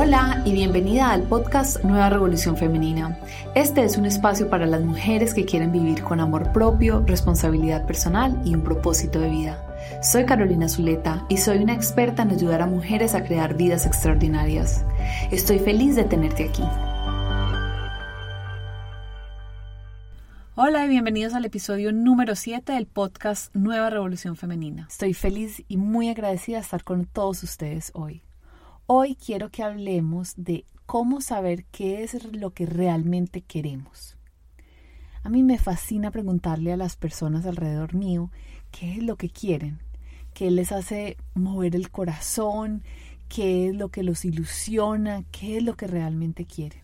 Hola y bienvenida al podcast Nueva Revolución Femenina. Este es un espacio para las mujeres que quieren vivir con amor propio, responsabilidad personal y un propósito de vida. Soy Carolina Zuleta y soy una experta en ayudar a mujeres a crear vidas extraordinarias. Estoy feliz de tenerte aquí. Hola y bienvenidos al episodio número 7 del podcast Nueva Revolución Femenina. Estoy feliz y muy agradecida de estar con todos ustedes hoy. Hoy quiero que hablemos de cómo saber qué es lo que realmente queremos. A mí me fascina preguntarle a las personas alrededor mío qué es lo que quieren, qué les hace mover el corazón, qué es lo que los ilusiona, qué es lo que realmente quieren.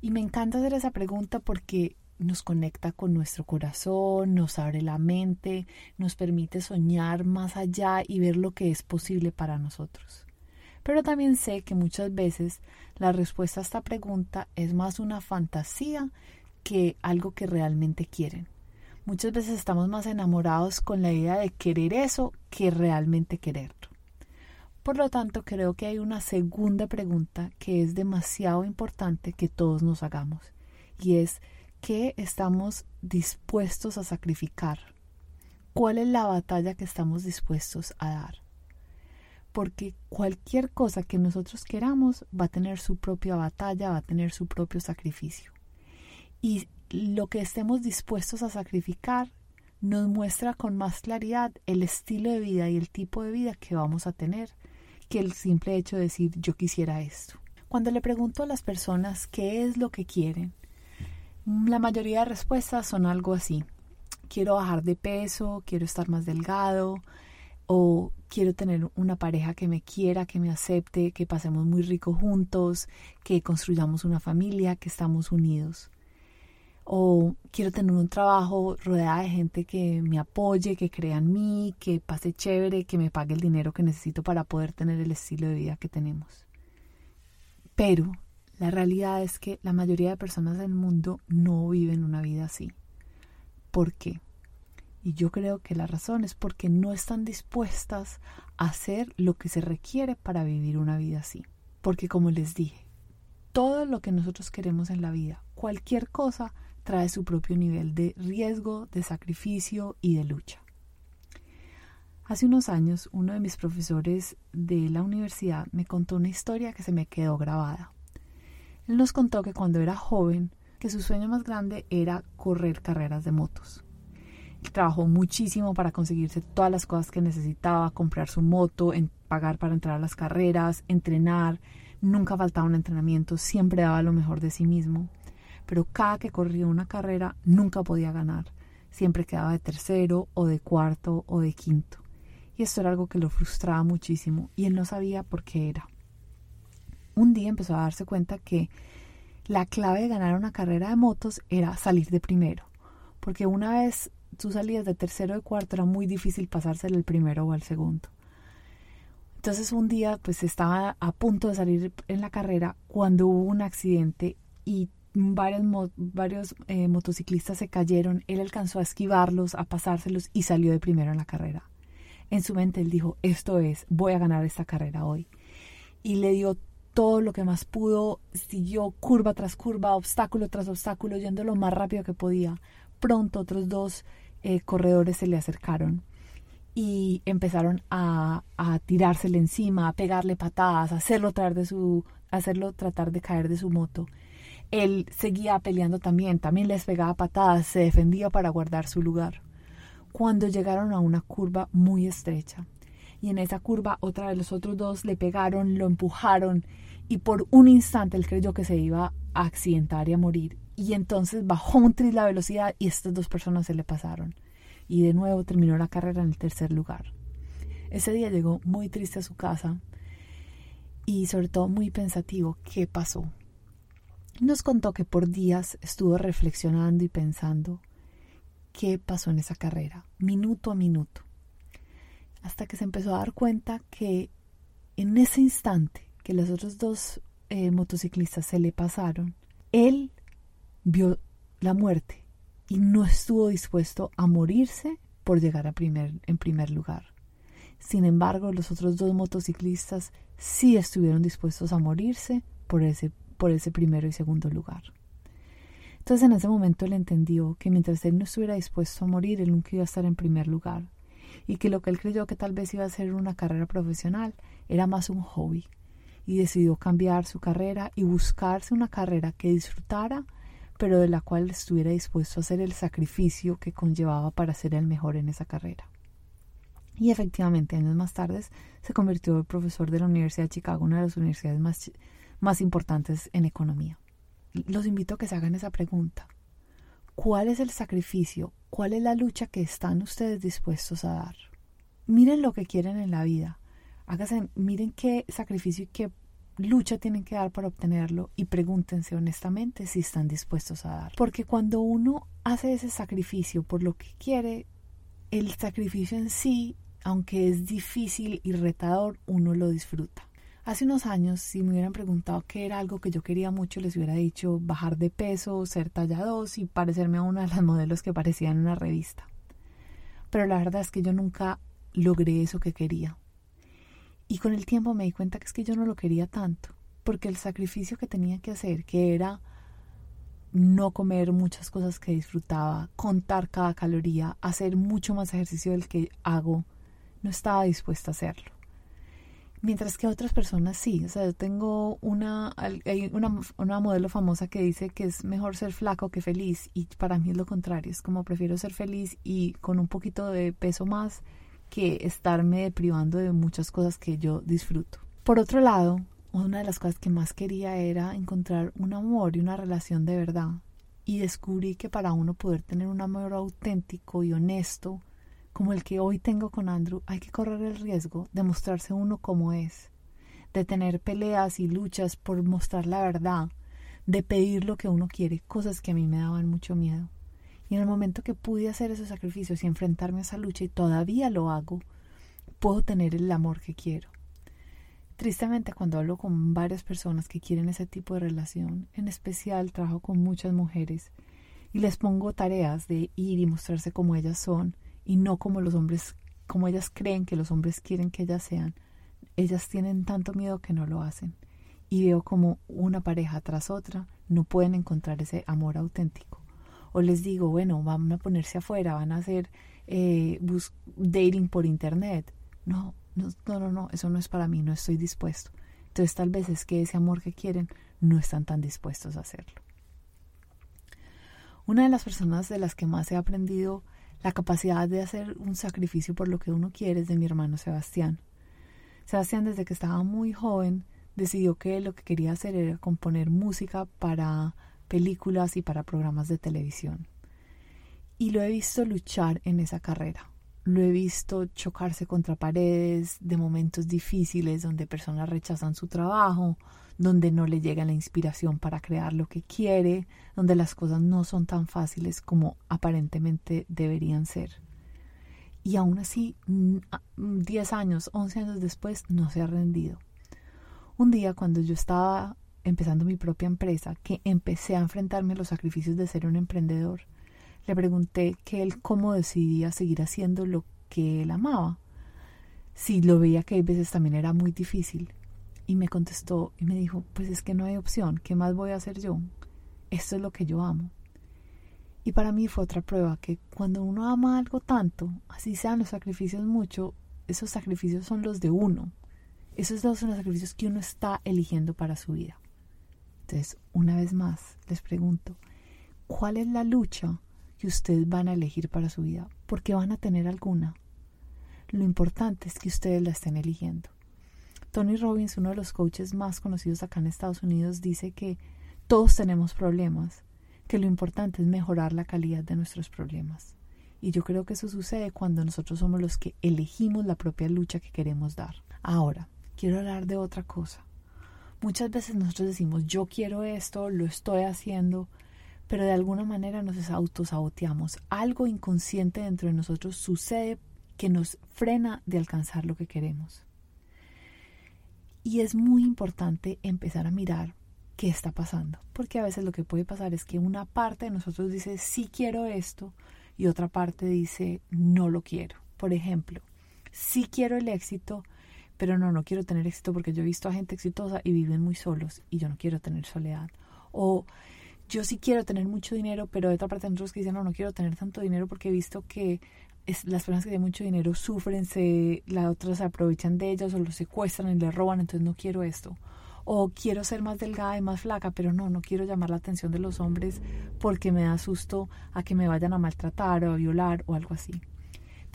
Y me encanta hacer esa pregunta porque nos conecta con nuestro corazón, nos abre la mente, nos permite soñar más allá y ver lo que es posible para nosotros. Pero también sé que muchas veces la respuesta a esta pregunta es más una fantasía que algo que realmente quieren. Muchas veces estamos más enamorados con la idea de querer eso que realmente quererlo. Por lo tanto, creo que hay una segunda pregunta que es demasiado importante que todos nos hagamos y es ¿qué estamos dispuestos a sacrificar? ¿Cuál es la batalla que estamos dispuestos a dar? Porque cualquier cosa que nosotros queramos va a tener su propia batalla, va a tener su propio sacrificio. Y lo que estemos dispuestos a sacrificar nos muestra con más claridad el estilo de vida y el tipo de vida que vamos a tener que el simple hecho de decir yo quisiera esto. Cuando le pregunto a las personas qué es lo que quieren, la mayoría de respuestas son algo así. Quiero bajar de peso, quiero estar más delgado, o quiero tener una pareja que me quiera, que me acepte, que pasemos muy rico juntos, que construyamos una familia, que estamos unidos. O quiero tener un trabajo rodeada de gente que me apoye, que crea en mí, que pase chévere, que me pague el dinero que necesito para poder tener el estilo de vida que tenemos. Pero la realidad es que la mayoría de personas del mundo no viven una vida así. ¿Por qué? Y yo creo que la razón es porque no están dispuestas a hacer lo que se requiere para vivir una vida así. Porque como les dije, todo lo que nosotros queremos en la vida, cualquier cosa, trae su propio nivel de riesgo, de sacrificio y de lucha. Hace unos años, uno de mis profesores de la universidad me contó una historia que se me quedó grabada. Él nos contó que cuando era joven, que su sueño más grande era correr carreras de motos trabajó muchísimo para conseguirse todas las cosas que necesitaba, comprar su moto, pagar para entrar a las carreras, entrenar. Nunca faltaba un entrenamiento, siempre daba lo mejor de sí mismo. Pero cada que corría una carrera nunca podía ganar. Siempre quedaba de tercero o de cuarto o de quinto. Y esto era algo que lo frustraba muchísimo y él no sabía por qué era. Un día empezó a darse cuenta que la clave de ganar una carrera de motos era salir de primero. Porque una vez tú salías de tercero de cuarto, era muy difícil pasárselo el primero o al segundo. Entonces un día pues estaba a punto de salir en la carrera cuando hubo un accidente y varios, varios eh, motociclistas se cayeron, él alcanzó a esquivarlos, a pasárselos y salió de primero en la carrera. En su mente él dijo, esto es, voy a ganar esta carrera hoy. Y le dio todo lo que más pudo, siguió curva tras curva, obstáculo tras obstáculo, yendo lo más rápido que podía. Pronto otros dos eh, corredores se le acercaron y empezaron a, a, tirársele encima, a pegarle patadas, a hacerlo, tratar de su, hacerlo tratar de caer de su moto. Él seguía peleando también, también les pegaba patadas, se defendía para guardar su lugar. Cuando llegaron a una curva muy estrecha, y en esa curva otra de los otros dos le pegaron, lo empujaron, y por un instante él creyó que se iba a accidentar y a morir y entonces bajó un tris la velocidad y estas dos personas se le pasaron. Y de nuevo terminó la carrera en el tercer lugar. Ese día llegó muy triste a su casa y sobre todo muy pensativo qué pasó. Nos contó que por días estuvo reflexionando y pensando qué pasó en esa carrera, minuto a minuto, hasta que se empezó a dar cuenta que en ese instante que los otros dos eh, motociclistas se le pasaron, él vio la muerte y no estuvo dispuesto a morirse por llegar en primer lugar. Sin embargo, los otros dos motociclistas sí estuvieron dispuestos a morirse por ese, por ese primero y segundo lugar. Entonces en ese momento él entendió que mientras él no estuviera dispuesto a morir, él nunca iba a estar en primer lugar y que lo que él creyó que tal vez iba a ser una carrera profesional era más un hobby y decidió cambiar su carrera y buscarse una carrera que disfrutara pero de la cual estuviera dispuesto a hacer el sacrificio que conllevaba para ser el mejor en esa carrera. Y efectivamente, años más tarde, se convirtió en profesor de la Universidad de Chicago, una de las universidades más, más importantes en economía. Los invito a que se hagan esa pregunta. ¿Cuál es el sacrificio? ¿Cuál es la lucha que están ustedes dispuestos a dar? Miren lo que quieren en la vida. Háganse, miren qué sacrificio y qué lucha tienen que dar para obtenerlo y pregúntense honestamente si están dispuestos a dar. Porque cuando uno hace ese sacrificio por lo que quiere, el sacrificio en sí, aunque es difícil y retador, uno lo disfruta. Hace unos años, si me hubieran preguntado qué era algo que yo quería mucho, les hubiera dicho bajar de peso, ser talla 2 y parecerme a una de las modelos que aparecían en una revista. Pero la verdad es que yo nunca logré eso que quería. Y con el tiempo me di cuenta que es que yo no lo quería tanto, porque el sacrificio que tenía que hacer, que era no comer muchas cosas que disfrutaba, contar cada caloría, hacer mucho más ejercicio del que hago, no estaba dispuesta a hacerlo. Mientras que otras personas sí, o sea, yo tengo una, hay una, una modelo famosa que dice que es mejor ser flaco que feliz y para mí es lo contrario, es como prefiero ser feliz y con un poquito de peso más que estarme privando de muchas cosas que yo disfruto. Por otro lado, una de las cosas que más quería era encontrar un amor y una relación de verdad. Y descubrí que para uno poder tener un amor auténtico y honesto, como el que hoy tengo con Andrew, hay que correr el riesgo de mostrarse uno como es, de tener peleas y luchas por mostrar la verdad, de pedir lo que uno quiere, cosas que a mí me daban mucho miedo. Y en el momento que pude hacer esos sacrificios y enfrentarme a esa lucha, y todavía lo hago, puedo tener el amor que quiero. Tristemente, cuando hablo con varias personas que quieren ese tipo de relación, en especial trabajo con muchas mujeres, y les pongo tareas de ir y mostrarse como ellas son, y no como los hombres, como ellas creen que los hombres quieren que ellas sean, ellas tienen tanto miedo que no lo hacen. Y veo como una pareja tras otra no pueden encontrar ese amor auténtico o les digo, bueno, van a ponerse afuera, van a hacer eh, dating por internet. No, no, no, no, eso no es para mí, no estoy dispuesto. Entonces tal vez es que ese amor que quieren no están tan dispuestos a hacerlo. Una de las personas de las que más he aprendido la capacidad de hacer un sacrificio por lo que uno quiere es de mi hermano Sebastián. Sebastián desde que estaba muy joven decidió que lo que quería hacer era componer música para películas y para programas de televisión. Y lo he visto luchar en esa carrera. Lo he visto chocarse contra paredes de momentos difíciles donde personas rechazan su trabajo, donde no le llega la inspiración para crear lo que quiere, donde las cosas no son tan fáciles como aparentemente deberían ser. Y aún así, 10 años, 11 años después, no se ha rendido. Un día cuando yo estaba empezando mi propia empresa, que empecé a enfrentarme a los sacrificios de ser un emprendedor, le pregunté que él cómo decidía seguir haciendo lo que él amaba, si lo veía que a veces también era muy difícil. Y me contestó y me dijo, pues es que no hay opción, ¿qué más voy a hacer yo? Esto es lo que yo amo. Y para mí fue otra prueba que cuando uno ama algo tanto, así sean los sacrificios mucho, esos sacrificios son los de uno. Esos son los sacrificios que uno está eligiendo para su vida. Entonces, una vez más, les pregunto, ¿cuál es la lucha que ustedes van a elegir para su vida? Porque van a tener alguna. Lo importante es que ustedes la estén eligiendo. Tony Robbins, uno de los coaches más conocidos acá en Estados Unidos, dice que todos tenemos problemas, que lo importante es mejorar la calidad de nuestros problemas. Y yo creo que eso sucede cuando nosotros somos los que elegimos la propia lucha que queremos dar. Ahora, quiero hablar de otra cosa. Muchas veces nosotros decimos yo quiero esto, lo estoy haciendo, pero de alguna manera nos autosaboteamos. Algo inconsciente dentro de nosotros sucede que nos frena de alcanzar lo que queremos. Y es muy importante empezar a mirar qué está pasando, porque a veces lo que puede pasar es que una parte de nosotros dice sí quiero esto y otra parte dice no lo quiero. Por ejemplo, sí quiero el éxito, pero no, no quiero tener éxito porque yo he visto a gente exitosa y viven muy solos y yo no quiero tener soledad. O yo sí quiero tener mucho dinero, pero de otra parte hay otros que dicen, no, no quiero tener tanto dinero porque he visto que es, las personas que tienen mucho dinero sufren, se, las otras se aprovechan de ellos o los secuestran y les roban, entonces no quiero esto. O quiero ser más delgada y más flaca, pero no, no quiero llamar la atención de los hombres porque me da susto a que me vayan a maltratar o a violar o algo así.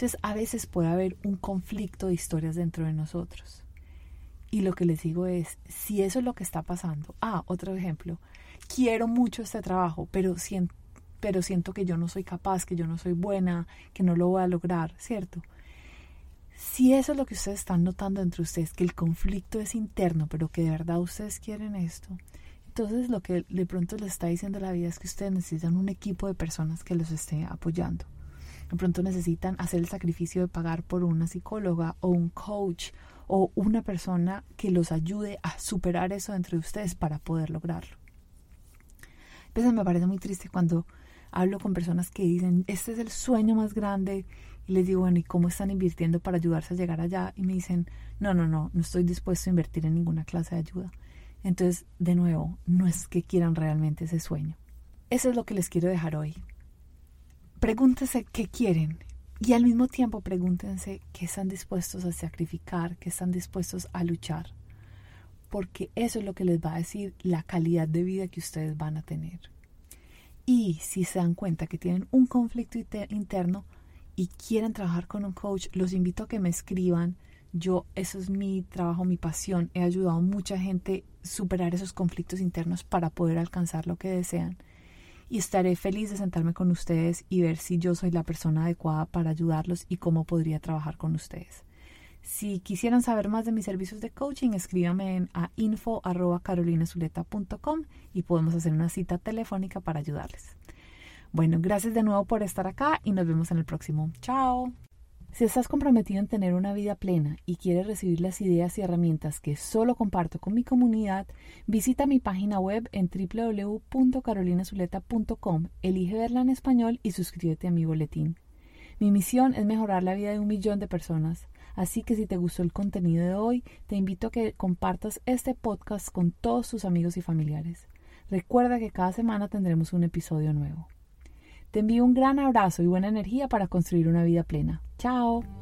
Entonces a veces puede haber un conflicto de historias dentro de nosotros. Y lo que les digo es, si eso es lo que está pasando, ah, otro ejemplo, quiero mucho este trabajo, pero siento, que yo no soy capaz, que yo no soy buena, que no lo voy a lograr, ¿cierto? Si eso es lo que ustedes están notando entre ustedes, que el conflicto es interno, pero que de verdad ustedes quieren esto, entonces lo que de pronto les está diciendo la vida es que ustedes necesitan un equipo de personas que los esté apoyando. De pronto necesitan hacer el sacrificio de pagar por una psicóloga o un coach o una persona que los ayude a superar eso entre ustedes para poder lograrlo. A veces me parece muy triste cuando hablo con personas que dicen, este es el sueño más grande, y les digo, bueno, ¿y cómo están invirtiendo para ayudarse a llegar allá? Y me dicen, no, no, no, no estoy dispuesto a invertir en ninguna clase de ayuda. Entonces, de nuevo, no es que quieran realmente ese sueño. Eso es lo que les quiero dejar hoy. Pregúntense qué quieren y al mismo tiempo pregúntense qué están dispuestos a sacrificar, qué están dispuestos a luchar, porque eso es lo que les va a decir la calidad de vida que ustedes van a tener. Y si se dan cuenta que tienen un conflicto interno y quieren trabajar con un coach, los invito a que me escriban. Yo, eso es mi trabajo, mi pasión. He ayudado a mucha gente superar esos conflictos internos para poder alcanzar lo que desean. Y estaré feliz de sentarme con ustedes y ver si yo soy la persona adecuada para ayudarlos y cómo podría trabajar con ustedes. Si quisieran saber más de mis servicios de coaching, escríbame a info.carolinazuleta.com y podemos hacer una cita telefónica para ayudarles. Bueno, gracias de nuevo por estar acá y nos vemos en el próximo. Chao. Si estás comprometido en tener una vida plena y quieres recibir las ideas y herramientas que solo comparto con mi comunidad, visita mi página web en www.carolinazuleta.com, elige verla en español y suscríbete a mi boletín. Mi misión es mejorar la vida de un millón de personas. Así que si te gustó el contenido de hoy, te invito a que compartas este podcast con todos tus amigos y familiares. Recuerda que cada semana tendremos un episodio nuevo. Te envío un gran abrazo y buena energía para construir una vida plena. Chao.